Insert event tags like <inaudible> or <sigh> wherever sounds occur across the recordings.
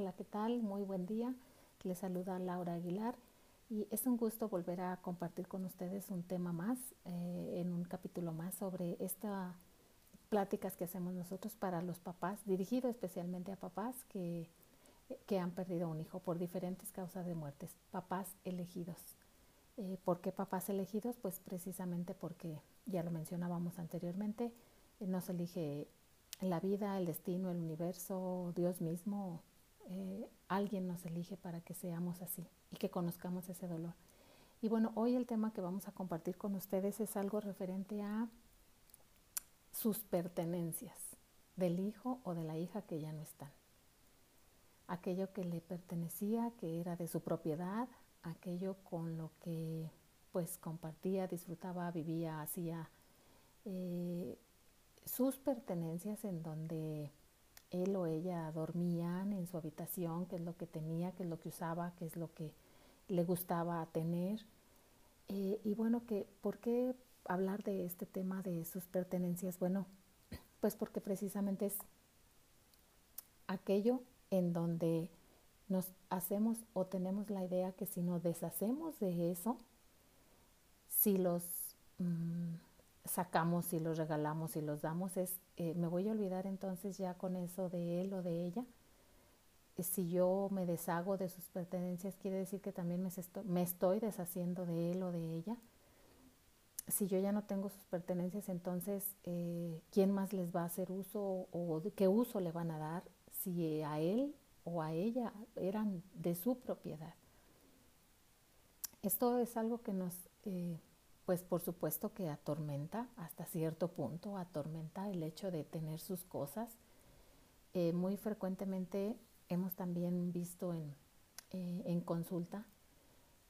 Hola, ¿qué tal? Muy buen día. Les saluda Laura Aguilar y es un gusto volver a compartir con ustedes un tema más, eh, en un capítulo más sobre estas pláticas que hacemos nosotros para los papás, dirigido especialmente a papás que, que han perdido un hijo por diferentes causas de muertes, papás elegidos. Eh, ¿Por qué papás elegidos? Pues precisamente porque, ya lo mencionábamos anteriormente, eh, no se elige la vida, el destino, el universo, Dios mismo, eh, alguien nos elige para que seamos así y que conozcamos ese dolor. Y bueno, hoy el tema que vamos a compartir con ustedes es algo referente a sus pertenencias del hijo o de la hija que ya no están. Aquello que le pertenecía, que era de su propiedad, aquello con lo que pues compartía, disfrutaba, vivía, hacía eh, sus pertenencias en donde él o ella dormían en su habitación, qué es lo que tenía, qué es lo que usaba, qué es lo que le gustaba tener. Eh, y bueno, que, ¿por qué hablar de este tema de sus pertenencias? Bueno, <clears throat> pues porque precisamente es aquello en donde nos hacemos o tenemos la idea que si nos deshacemos de eso, si los mm, sacamos y los regalamos y los damos es, eh, me voy a olvidar entonces ya con eso de él o de ella. Eh, si yo me deshago de sus pertenencias, quiere decir que también me estoy, deshaciendo de él o de ella. Si yo ya no tengo sus pertenencias, entonces, eh, ¿quién más les va a hacer uso o qué uso le van a dar si a él o a ella eran de su propiedad? Esto es algo que nos pues por supuesto que atormenta hasta cierto punto, atormenta el hecho de tener sus cosas. Eh, muy frecuentemente hemos también visto en, eh, en consulta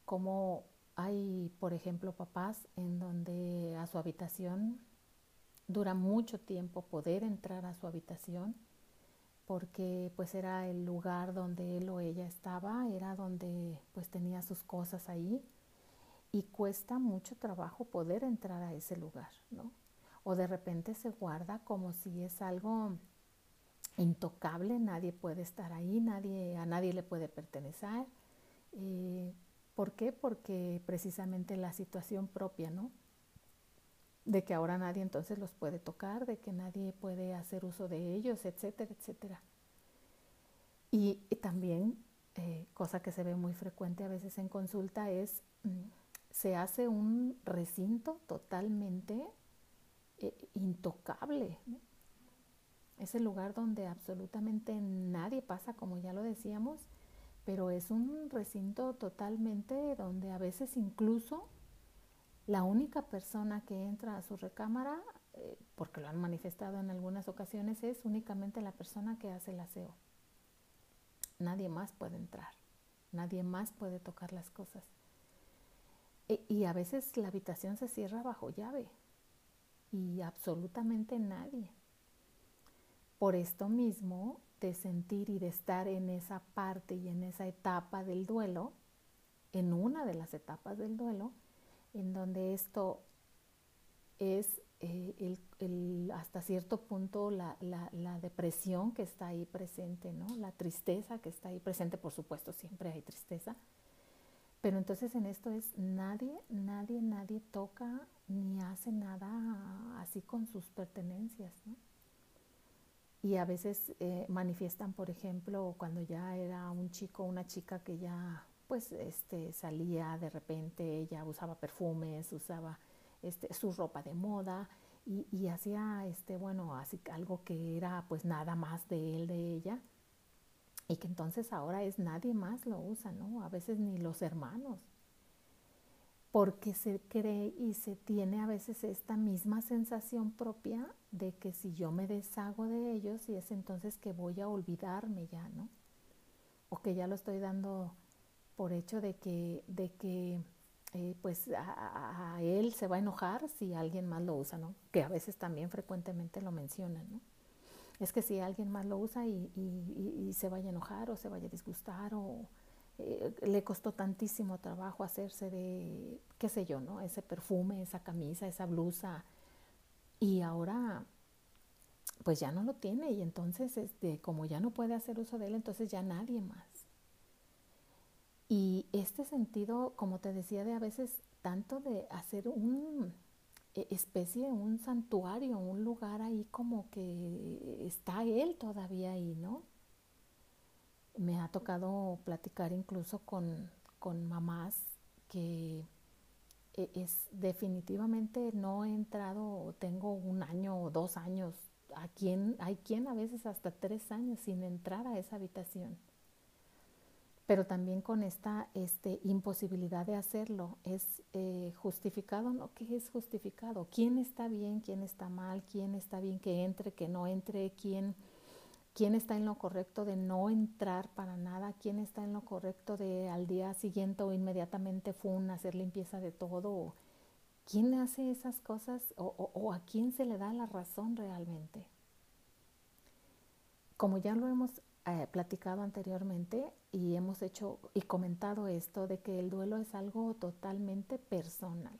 cómo hay, por ejemplo, papás en donde a su habitación dura mucho tiempo poder entrar a su habitación porque pues era el lugar donde él o ella estaba, era donde pues tenía sus cosas ahí y cuesta mucho trabajo poder entrar a ese lugar, ¿no? O de repente se guarda como si es algo intocable, nadie puede estar ahí, nadie, a nadie le puede pertenecer. Eh, ¿Por qué? Porque precisamente la situación propia, ¿no? De que ahora nadie entonces los puede tocar, de que nadie puede hacer uso de ellos, etcétera, etcétera. Y, también, eh, cosa que se ve muy frecuente a veces en consulta, es mm, se hace un recinto totalmente eh, intocable. Es el lugar donde absolutamente nadie pasa, como ya lo decíamos, pero es un recinto totalmente donde a veces incluso la única persona que entra a su recámara, eh, porque lo han manifestado en algunas ocasiones, es únicamente la persona que hace el aseo. Nadie más puede entrar, nadie más puede tocar las cosas. E, y a veces la habitación se cierra bajo llave y absolutamente nadie. Por esto mismo, de sentir y de estar en esa parte y en esa etapa del duelo, en una de las etapas del duelo, en donde esto es eh, el, hasta cierto punto la, la, depresión que está ahí presente, ¿no? la tristeza que está ahí presente, por supuesto siempre hay tristeza, pero entonces en esto es nadie, nadie, nadie toca ni hace nada así con sus pertenencias. ¿no? Y a veces eh, manifiestan, por ejemplo, cuando ya era un chico una chica que ya pues este, salía de repente, ella usaba perfumes, usaba este, su ropa de moda y, y hacía este, bueno, así algo que era pues nada más de él, de ella y que entonces ahora es nadie más lo usa, ¿no? A veces ni los hermanos, porque se cree y se tiene a veces esta misma sensación propia de que si yo me deshago de ellos y es entonces que voy a olvidarme ya, ¿no? O que ya lo estoy dando por hecho de que, de que eh, pues a, a, él se va a enojar si alguien más lo usa, ¿no? Que a veces también frecuentemente lo mencionan, ¿no? Es que si alguien más lo usa y, se vaya a enojar o se vaya a disgustar o eh, le costó tantísimo trabajo hacerse de, qué sé yo, ¿no? Ese perfume, esa camisa, esa blusa. Y ahora, pues ya no lo tiene y entonces este, como ya no puede hacer uso de él, entonces ya nadie más. Y este sentido, como te decía, de a veces tanto de hacer un e, especie, un santuario, un lugar ahí como que está él todavía ahí, ¿no? Me ha tocado platicar incluso con, con mamás que e, es definitivamente no he entrado, tengo un año o dos años, a quien, hay quien a veces hasta tres años sin entrar a esa habitación. Pero también con esta este, imposibilidad de hacerlo, ¿es eh, justificado? No, ¿qué es justificado? ¿Quién está bien, quién está mal? ¿Quién está bien que entre, que no entre? ¿Quién, quién está en lo correcto de no entrar para nada, quién está en lo correcto de al día siguiente o inmediatamente fun, hacer limpieza de todo, quién hace esas cosas o, a quién se le da la razón realmente. Como ya lo hemos eh, platicado anteriormente y hemos hecho y comentado esto de que el duelo es algo totalmente personal,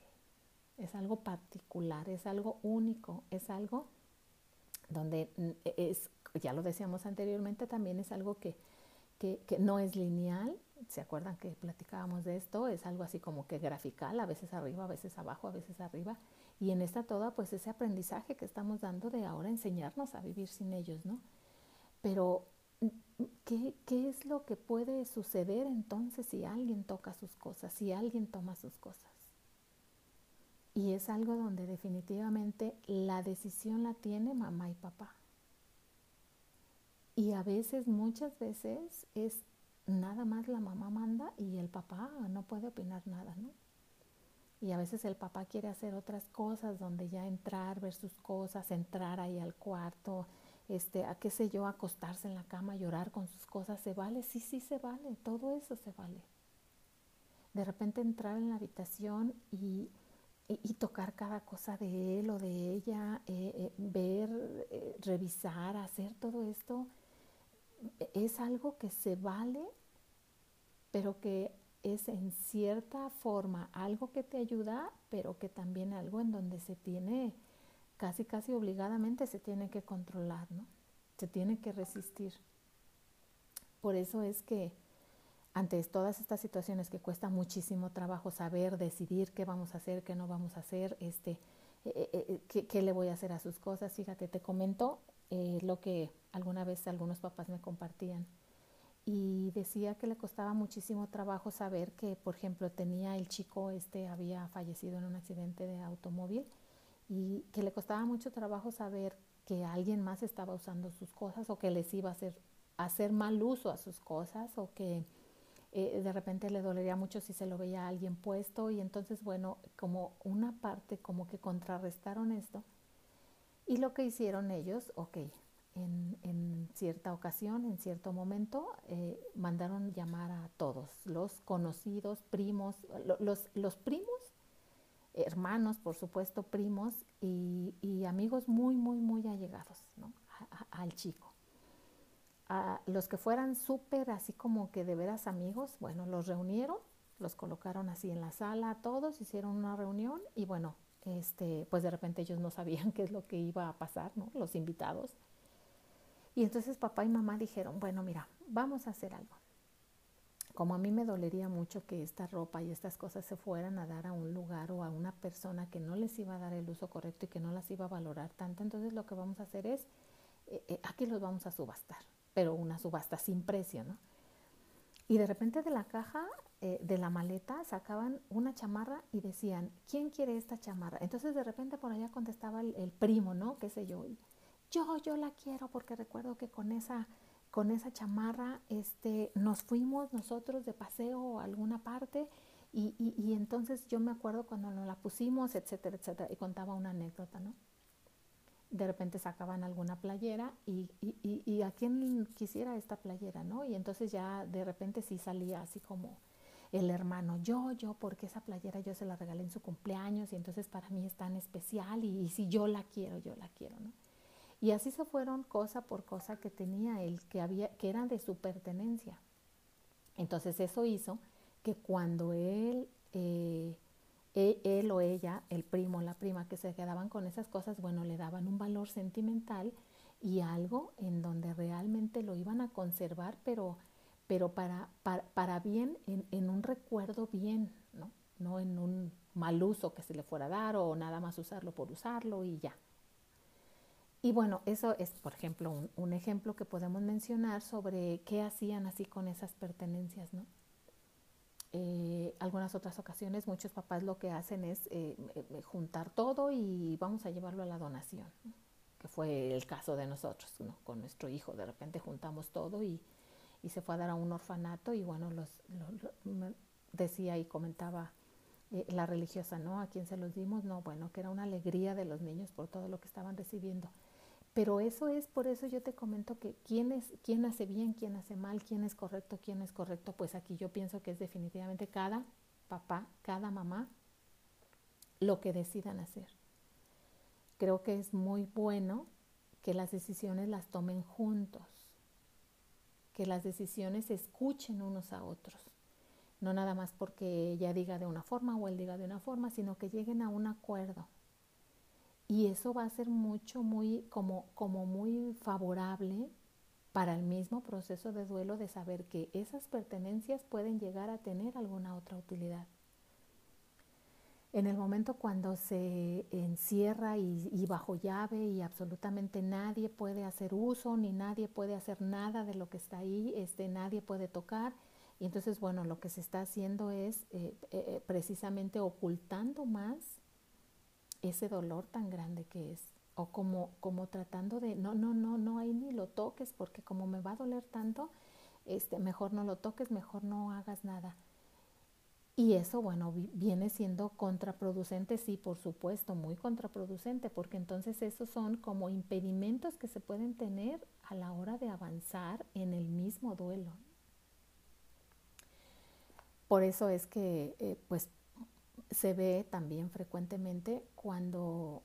es algo particular, es algo único, es algo donde mm, es ya lo decíamos anteriormente, también es algo que, no es lineal. ¿Se acuerdan que platicábamos de esto? Es algo así como que grafical, a veces arriba, a veces abajo, a veces arriba. Y en esta toda, pues ese aprendizaje que estamos dando de ahora enseñarnos a vivir sin ellos, ¿no? Pero, ¿qué, ¿qué es lo que puede suceder entonces si alguien toca sus cosas, si alguien toma sus cosas? Y es algo donde definitivamente la decisión la tiene mamá y papá. Y a veces, muchas veces, es nada más la mamá manda y el papá no puede opinar nada, ¿no? Y a veces el papá quiere hacer otras cosas, donde ya entrar, ver sus cosas, entrar ahí al cuarto, este, a qué sé yo, acostarse en la cama, llorar con sus cosas, ¿se vale? Sí, sí, se vale, todo eso se vale. De repente entrar en la habitación y, y, tocar cada cosa de él o de ella, eh, eh, ver, eh, revisar, hacer todo esto, es algo que se vale, pero que es en cierta forma algo que te ayuda, pero que también algo en donde se tiene, casi casi obligadamente se tiene que controlar, ¿no? Se tiene que resistir. Por eso es que ante todas estas situaciones que cuesta muchísimo trabajo saber, decidir qué vamos a hacer, qué no vamos a hacer, este, eh, eh, eh, qué, qué, le voy a hacer a sus cosas, fíjate, te comento lo que alguna vez algunos papás me compartían. Y decía que le costaba muchísimo trabajo saber que, por ejemplo, tenía el chico, este había fallecido en un accidente de automóvil y que le costaba mucho trabajo saber que alguien más estaba usando sus cosas o que les iba a hacer, hacer mal uso a sus cosas o que eh, de repente le dolería mucho si se lo veía a alguien puesto. Y entonces, bueno, como una parte como que contrarrestaron esto y lo que hicieron ellos, ok, en, cierta ocasión, en cierto momento, eh, mandaron llamar a todos, los conocidos, primos, los, los, primos, hermanos, por supuesto, primos y, amigos muy, muy, muy allegados al chico. Los que fueran súper así como que de veras amigos, bueno, los reunieron, los colocaron así en la sala, todos hicieron una reunión y bueno, este, pues de repente ellos no sabían <laughs> qué es lo que iba a pasar, ¿no? Los invitados. Y entonces papá y mamá dijeron, bueno, mira, vamos a hacer algo. Como a mí me dolería mucho que esta ropa y estas cosas se fueran a dar a un lugar o a una persona que no les iba a dar el uso correcto y que no las iba a valorar tanto, entonces lo que vamos a hacer es, eh, eh, aquí los vamos a subastar, pero una subasta sin precio, ¿no? Y de repente de la caja, eh, de la maleta, sacaban una chamarra y decían, ¿quién quiere esta chamarra? Entonces de repente por allá contestaba el, el primo, ¿no? ¿Qué sé yo? yo, yo la quiero porque recuerdo que con esa, con esa chamarra este, nos fuimos nosotros de paseo a alguna parte y, y, entonces yo me acuerdo cuando nos la pusimos, etcétera, etcétera, y contaba una anécdota, ¿no? De repente sacaban alguna playera y, y, a quién quisiera esta playera, ¿no? Y entonces ya de repente sí salía así como el hermano, yo, yo, porque esa playera yo se la regalé en su cumpleaños y entonces para mí es tan especial y, y si yo la quiero, yo la quiero, ¿no? Y así se fueron cosa por cosa que tenía él, que, había, que eran de su pertenencia. Entonces eso hizo que cuando él, eh, e, él o ella, el primo, la prima, que se quedaban con esas cosas, bueno, le daban un valor sentimental y algo en donde realmente lo iban a conservar, pero, pero para, para, bien, en, en, un recuerdo bien, ¿no? no en un mal uso que se le fuera a dar o nada más usarlo por usarlo y ya. Y bueno, eso es, por ejemplo, un, un ejemplo que podemos mencionar sobre qué hacían así con esas pertenencias, ¿no? Eh, algunas otras ocasiones muchos papás lo que hacen es eh, eh, juntar todo y vamos a llevarlo a la donación, que fue el caso de nosotros, con nuestro hijo. De repente juntamos todo y, y, se fue a dar a un orfanato y bueno, los, decía y comentaba la religiosa, ¿no? ¿A quién se los dimos? No, bueno, que era una alegría de los niños por todo lo que estaban recibiendo. Pero eso es, por eso yo te comento que quién, es, quién hace bien, quién hace mal, quién es correcto, quién es correcto, pues aquí yo pienso que es definitivamente cada papá, cada mamá, lo que decidan hacer. Creo que es muy bueno que las decisiones las tomen juntos, que las decisiones escuchen unos a otros, no nada más porque ella diga de una forma o él diga de una forma, sino que lleguen a un acuerdo y eso va a ser mucho, muy, como, como muy favorable para el mismo proceso de duelo de saber que esas pertenencias pueden llegar a tener alguna otra utilidad. En el momento cuando se encierra y, bajo llave y absolutamente nadie puede hacer uso ni nadie puede hacer nada de lo que está ahí, este, nadie puede tocar. Y entonces, bueno, lo que se está haciendo es eh, eh, precisamente ocultando más ese dolor tan grande que es. O como, como tratando de, no, no, no, no, ahí ni lo toques, porque como me va a doler tanto, este, mejor no lo toques, mejor no hagas nada. Y eso, bueno, viene siendo contraproducente, sí, por supuesto, muy contraproducente, porque entonces esos son como impedimentos que se pueden tener a la hora de avanzar en el mismo duelo. Por eso es que, eh, pues, se ve también frecuentemente cuando,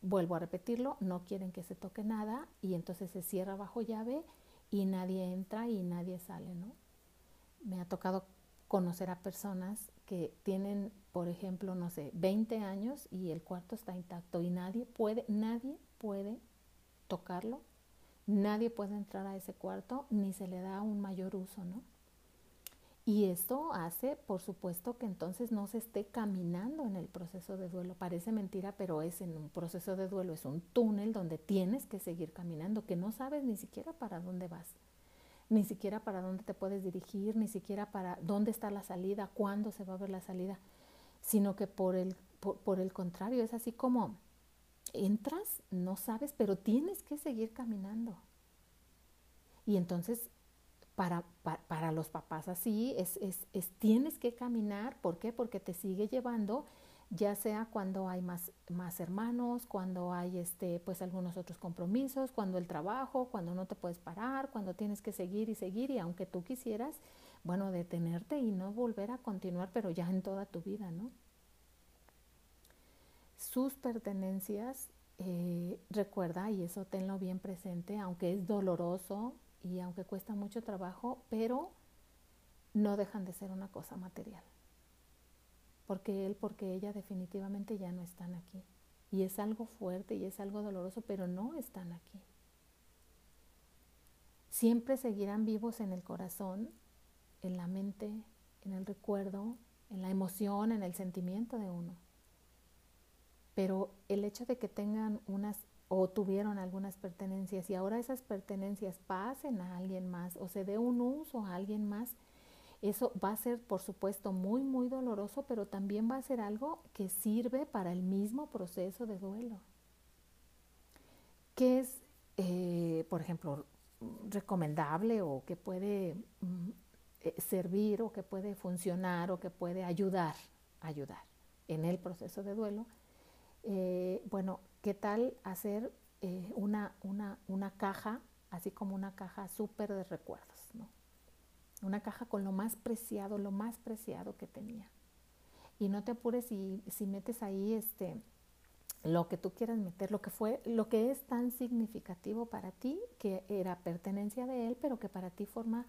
vuelvo a repetirlo, no quieren que se toque nada y entonces se cierra bajo llave y nadie entra y nadie sale, ¿no? Me ha tocado conocer a personas que tienen, por ejemplo, no sé, 20 años y el cuarto está intacto y nadie puede, nadie puede tocarlo, nadie puede entrar a ese cuarto ni se le da un mayor uso, ¿no? Y esto hace, por supuesto, que entonces no se esté caminando en el proceso de duelo. Parece mentira, pero es en un proceso de duelo, es un túnel donde tienes que seguir caminando, que no sabes ni siquiera para dónde vas, ni siquiera para dónde te puedes dirigir, ni siquiera para dónde está la salida, cuándo se va a ver la salida, sino que por el, por el contrario, es así como entras, no sabes, pero tienes que seguir caminando. Y entonces para, para, los papás así es, es, es, tienes que caminar, ¿por qué? Porque te sigue llevando, ya sea cuando hay más, más hermanos, cuando hay este, pues algunos otros compromisos, cuando el trabajo, cuando no te puedes parar, cuando tienes que seguir y seguir y aunque tú quisieras, bueno, detenerte y no volver a continuar, pero ya en toda tu vida, ¿no? Sus pertenencias, eh, recuerda, y eso tenlo bien presente, aunque es doloroso, y aunque cuesta mucho trabajo, pero no dejan de ser una cosa material. Porque él, porque ella definitivamente ya no están aquí. Y es algo fuerte y es algo doloroso, pero no están aquí. Siempre seguirán vivos en el corazón, en la mente, en el recuerdo, en la emoción, en el sentimiento de uno. Pero el hecho de que tengan unas o tuvieron algunas pertenencias y ahora esas pertenencias pasen a alguien más o se dé un uso a alguien más, eso va a ser, por supuesto, muy, muy doloroso, pero también va a ser algo que sirve para el mismo proceso de duelo. ¿Qué es, eh, por ejemplo, recomendable o que puede mm, eh, servir o que puede funcionar o que puede ayudar, ayudar en el proceso de duelo? Eh, bueno, ¿qué tal hacer eh, una, una, una, caja, así como una caja súper de recuerdos, ¿no? Una caja con lo más preciado, lo más preciado que tenía. Y no te apures si, si metes ahí este, lo que tú quieras meter, lo que fue, lo que es tan significativo para ti, que era pertenencia de él, pero que para ti forma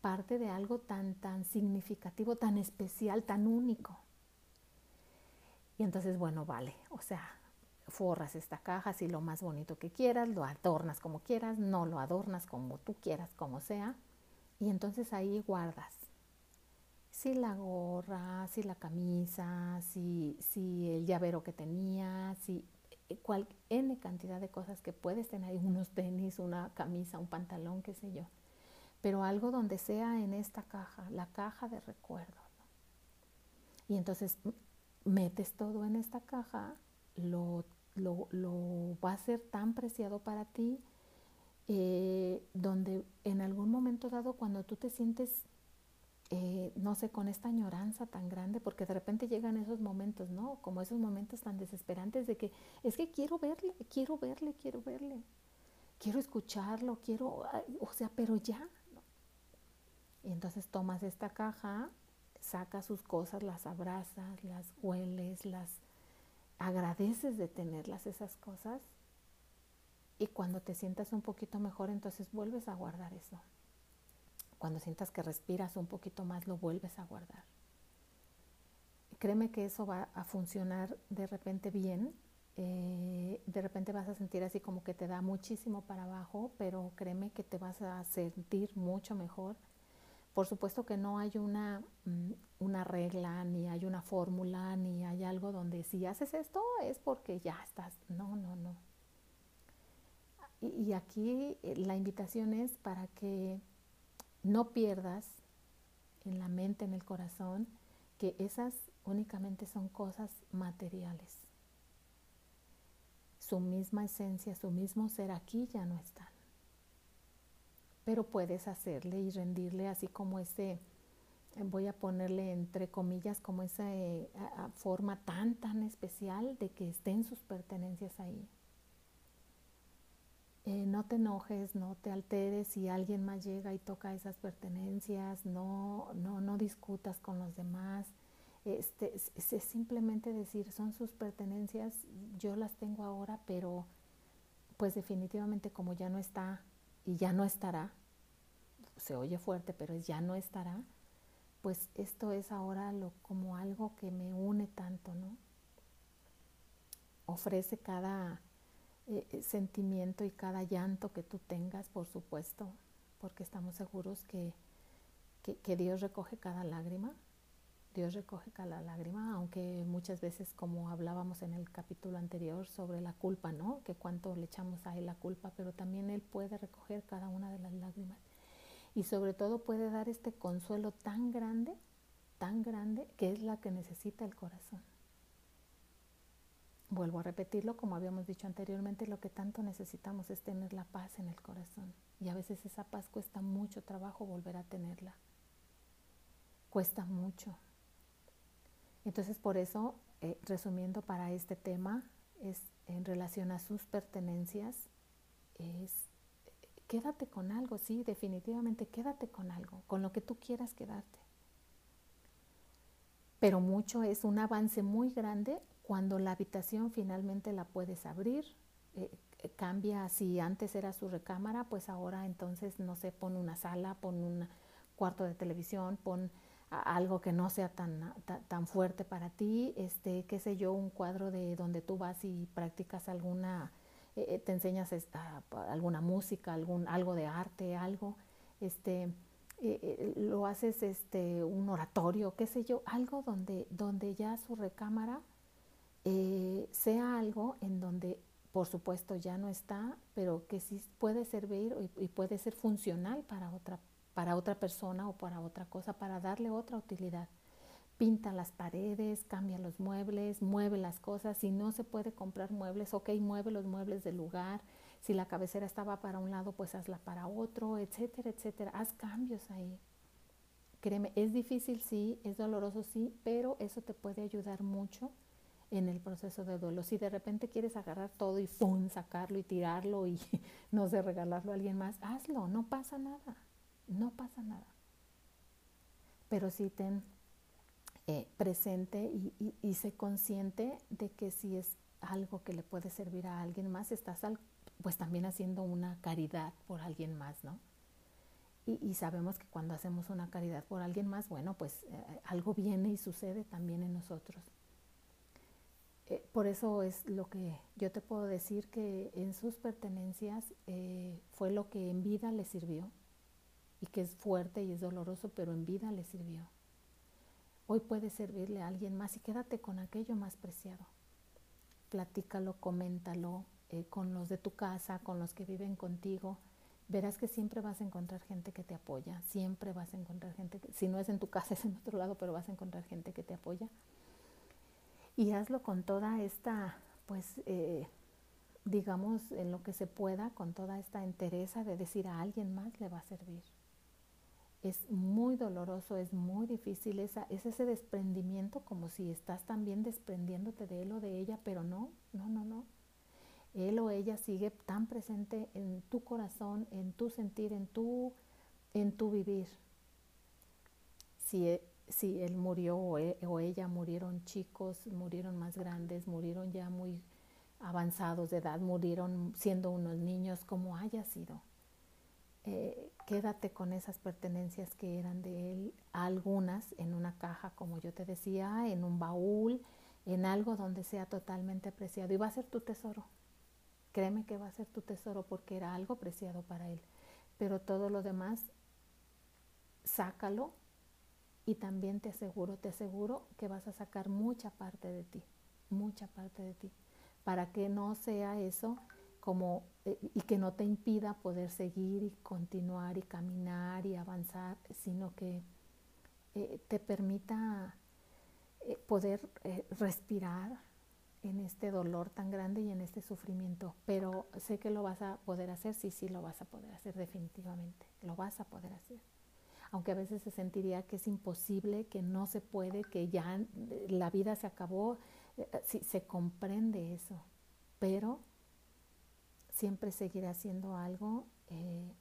parte de algo tan, tan significativo, tan especial, tan único. Y entonces, bueno, vale, o sea, forras esta caja así lo más bonito que quieras, lo adornas como quieras, no lo adornas como tú quieras, como sea, y entonces ahí guardas. Si la gorra, si la camisa, si, si el llavero que tenía, si eh, cual, N cantidad de cosas que puedes tener, unos tenis, una camisa, un pantalón, qué sé yo. Pero algo donde sea en esta caja, la caja de recuerdos. Y entonces metes todo en esta caja, lo, lo, lo, va a ser tan preciado para ti, eh, donde en algún momento dado cuando tú te sientes eh, no sé, con esta añoranza tan grande, porque de repente llegan esos momentos, ¿no? Como esos momentos tan desesperantes de que es que quiero verle, quiero verle, quiero verle, quiero escucharlo, quiero, o sea, pero ya. Y entonces tomas esta caja, sacas sus cosas, las abrazas, las hueles, las agradeces de tenerlas esas cosas. Y cuando te sientas un poquito mejor, entonces vuelves a guardar eso. Cuando sientas que respiras un poquito más, lo vuelves a guardar. Créeme que eso va a funcionar de repente bien. Eh, de repente vas a sentir así como que te da muchísimo para abajo, pero créeme que te vas a sentir mucho mejor. Por supuesto que no hay una, mm, una regla, ni hay una fórmula, ni hay algo donde si haces esto es porque ya estás. No, no, no. Y, y aquí eh, la invitación es para que no pierdas en la mente, en el corazón, que esas únicamente son cosas materiales. Su misma esencia, su mismo ser aquí ya no están. Pero puedes hacerle y rendirle así como ese, voy a ponerle entre comillas, como esa eh, forma tan, tan especial de que estén sus pertenencias ahí. Eh, no te enojes, no te alteres si alguien más llega y toca esas pertenencias, no, no, no discutas con los demás. Este, es, simplemente decir, son sus pertenencias, yo las tengo ahora, pero pues definitivamente como ya no está y ya no estará, se oye fuerte, pero ya no estará, pues esto es ahora lo, como algo que me une tanto, ¿no? Ofrece cada eh, eh, sentimiento y cada llanto que tú tengas, por supuesto, porque estamos seguros que, que, Dios recoge cada lágrima, Dios recoge cada lágrima, aunque muchas veces, como hablábamos en el capítulo anterior sobre la culpa, ¿no? Que cuánto le echamos a Él la culpa, pero también Él puede recoger cada una de las lágrimas. Y sobre todo puede dar este consuelo tan grande, tan grande, que es la que necesita el corazón. Vuelvo a repetirlo, como habíamos dicho anteriormente, lo que tanto necesitamos es tener la paz en el corazón. Y a veces esa paz cuesta mucho trabajo volver a tenerla. Cuesta mucho. Entonces, por eso, eh, resumiendo para este tema, es en relación a sus pertenencias, es quédate con algo, sí, definitivamente quédate con algo, con lo que tú quieras quedarte. Pero mucho es un avance muy grande cuando la habitación finalmente la puedes abrir, eh, eh, cambia, si antes era su recámara, pues ahora entonces, no sé, pon una sala, pon un cuarto de televisión, pon algo que no sea tan, tan, fuerte para ti, este, qué sé yo, un cuadro de donde tú vas y practicas alguna, eh, te enseñas alguna música, algún, algo de arte, algo, este, lo haces este, un oratorio, qué sé yo, algo donde, donde ya su recámara eh, sea algo en donde, por supuesto, ya no está, pero que sí puede servir y, puede ser funcional para otra, para otra persona o para otra cosa, para darle otra utilidad. Pinta las paredes, cambia los muebles, mueve las cosas. Si no se puede comprar muebles, ok, mueve los muebles del lugar. Si la cabecera estaba para un lado, pues hazla para otro, etcétera, etcétera. Haz cambios ahí. Créeme, es difícil, sí, es doloroso, sí, pero eso te puede ayudar mucho en el proceso de duelo. Si de repente quieres agarrar todo y ¡pum! sacarlo y tirarlo y <laughs> no sé, regalarlo a alguien más, hazlo, no pasa nada, no pasa nada. Pero sí ten eh, presente y, y, sé consciente de que si es algo que le puede servir a alguien más, estás pues también haciendo una caridad por alguien más, ¿no? Y, sabemos que cuando hacemos una caridad por alguien más, bueno, pues eh, algo viene y sucede también en nosotros. eh, por eso es lo que yo te puedo decir que en sus pertenencias eh, fue lo que en vida le sirvió y que es fuerte y es doloroso, pero en vida le sirvió. Hoy puede servirle a alguien más y quédate con aquello más preciado. Platícalo, coméntalo eh, con los de tu casa, con los que viven contigo. Verás que siempre vas a encontrar gente que te apoya, siempre vas a encontrar gente, que, si no es en tu casa, <laughs> es en otro lado, pero vas a encontrar gente que te apoya y hazlo con toda esta, pues, eh, digamos, en lo que se pueda, con toda esta entereza de decir a alguien más le va a servir. Es muy doloroso, es muy difícil, esa, es ese desprendimiento como si estás también desprendiéndote de él o de ella, pero no, no, no, no. Él o ella sigue tan presente en tu corazón, en tu sentir, en tu, en tu vivir. Si e, si él murió e, o, ella murieron chicos, murieron más grandes, murieron ya muy avanzados de edad, murieron siendo unos niños, como haya sido. Eh, quédate con esas pertenencias que eran de él, algunas en una caja, como yo te decía, en un baúl, en algo donde sea totalmente apreciado. Y va a ser tu tesoro. Créeme que va a ser tu tesoro porque era algo preciado para él. Pero todo lo demás, sácalo y también te aseguro, te aseguro que vas a sacar mucha parte de ti, mucha parte de ti, para que no sea eso como eh, y que no te impida poder seguir y continuar y caminar y avanzar, sino que eh, te permita eh, poder respirar en este dolor tan grande y en este sufrimiento. Pero sé que lo vas a poder hacer, sí, sí, lo vas a poder hacer definitivamente, lo vas a poder hacer aunque a veces se sentiría que es imposible, que no se puede, que ya la vida se acabó, sí, se comprende eso, pero siempre seguirá siendo algo eh,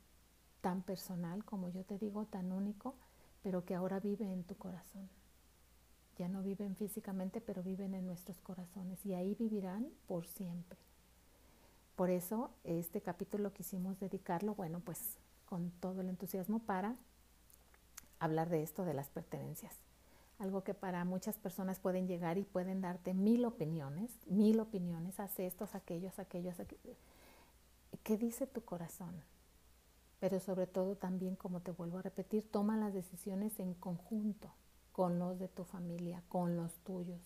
tan personal, como yo te digo, tan único, pero que ahora vive en tu corazón. Ya no viven físicamente, pero viven en nuestros corazones y ahí vivirán por siempre. Por eso este capítulo quisimos dedicarlo, bueno, pues con todo el entusiasmo para hablar de esto de las pertenencias. Algo que para muchas personas pueden llegar y pueden darte mil opiniones, mil opiniones, hace estos, aquellos, aquellos, aquellos. ¿Qué dice tu corazón? Pero sobre todo también, como te vuelvo a repetir, toma las decisiones en conjunto con los de tu familia, con los tuyos.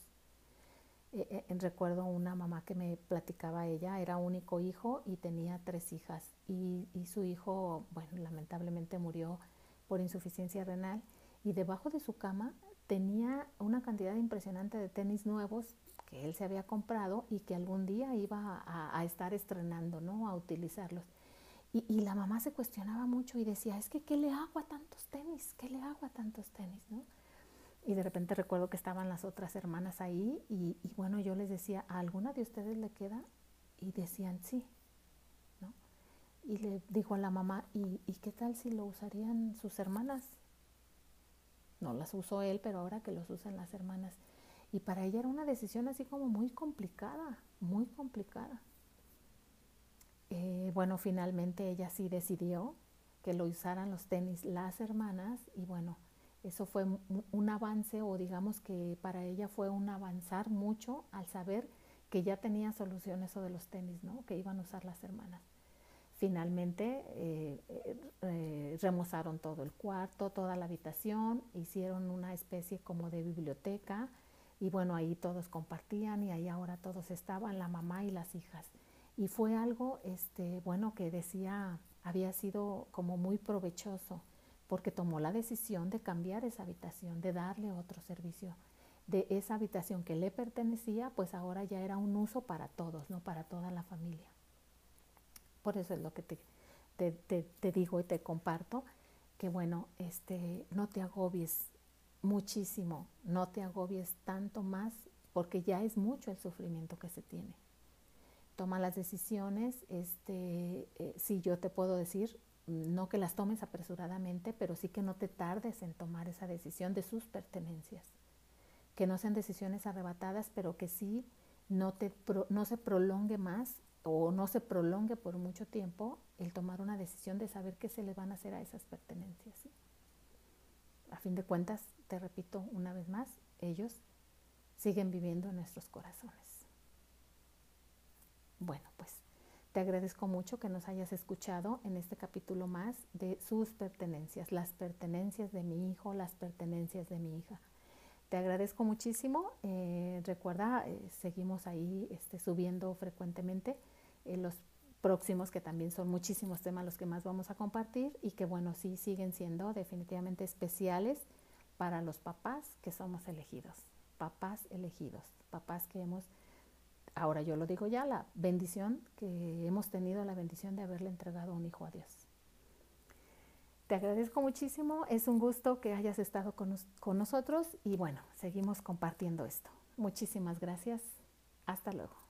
Eh, eh, recuerdo una mamá que me platicaba ella, era único hijo y tenía tres hijas y, y su hijo, bueno, lamentablemente murió por insuficiencia renal y debajo de su cama tenía una cantidad impresionante de tenis nuevos él se había comprado y que algún día iba a, estar estrenando, ¿no? A utilizarlos. Y, la mamá se cuestionaba mucho y decía, es que ¿qué le hago a tantos tenis? ¿Qué le hago a tantos tenis? ¿no? Y de repente recuerdo que estaban las otras hermanas ahí y, bueno, yo les decía, ¿a alguna de ustedes le queda? Y decían, sí y le dijo a la mamá, ¿y, qué tal si lo usarían sus hermanas? No las usó él, pero ahora que los usan las hermanas. Y para ella era una decisión así como muy complicada, muy complicada. Eh, bueno, finalmente ella sí decidió que lo usaran los tenis las hermanas y bueno, eso fue un avance o digamos que para ella fue un avanzar mucho al saber que ya tenía solución eso de los tenis, ¿no? Que iban a usar las hermanas. Finalmente eh, eh, remozaron todo el cuarto, toda la habitación, hicieron una especie como de biblioteca y bueno, ahí todos compartían y ahí ahora todos estaban, la mamá y las hijas. Y fue algo, este, bueno, que decía, había sido como muy provechoso porque tomó la decisión de cambiar esa habitación, de darle otro servicio. De esa habitación que le pertenecía, pues ahora ya era un uso para todos, no para toda la familia. Por eso es lo que te, digo y te comparto, que bueno, este, no te agobies muchísimo, no te agobies tanto más, porque ya es mucho el sufrimiento que se tiene. Toma las decisiones, este, eh, si yo te puedo decir, no que las tomes apresuradamente, pero sí que no te tardes en tomar esa decisión de sus pertenencias. Que no sean decisiones arrebatadas, pero que sí no, te, no se prolongue más o no se prolongue por mucho tiempo el tomar una decisión de saber qué se le van a hacer a esas pertenencias. A fin de cuentas, te repito una vez más, ellos siguen viviendo en nuestros corazones. Bueno, pues te agradezco mucho que nos hayas escuchado en este capítulo más de sus pertenencias, las pertenencias de mi hijo, las pertenencias de mi hija. Te agradezco muchísimo. Eh, recuerda, eh, seguimos ahí este, subiendo frecuentemente eh, los próximos, que también son muchísimos temas los que más vamos a compartir y que bueno, sí siguen siendo definitivamente especiales para los papás que somos elegidos, papás elegidos, papás que hemos, ahora yo lo digo ya, la bendición que hemos tenido, la bendición de haberle entregado un hijo a Dios. Te agradezco muchísimo, es un gusto que hayas estado con, con nosotros y bueno, seguimos compartiendo esto. Muchísimas gracias, hasta luego.